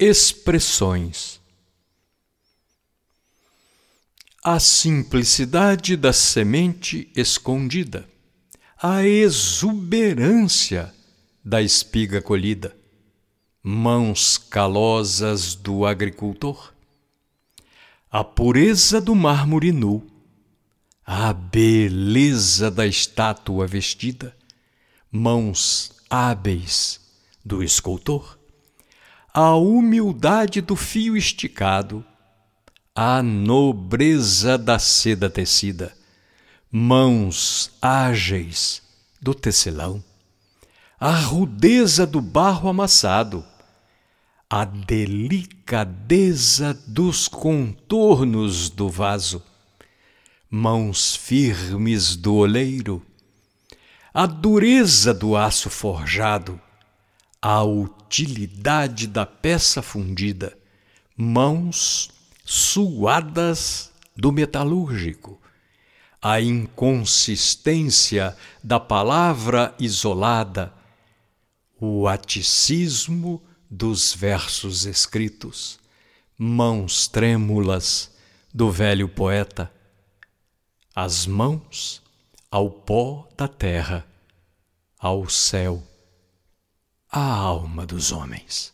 Expressões. A simplicidade da semente escondida, a exuberância da espiga colhida, mãos calosas do agricultor, a pureza do mármore nu, a beleza da estátua vestida, mãos hábeis do escultor, a humildade do fio esticado, a nobreza da seda tecida, mãos ágeis do tecelão, a rudeza do barro amassado, a delicadeza dos contornos do vaso, mãos firmes do oleiro, a dureza do aço forjado, a utilidade da peça fundida, mãos suadas do metalúrgico, a inconsistência da palavra isolada, o aticismo dos versos escritos, mãos trêmulas do velho poeta, as mãos ao pó da terra, ao céu, à alma dos homens.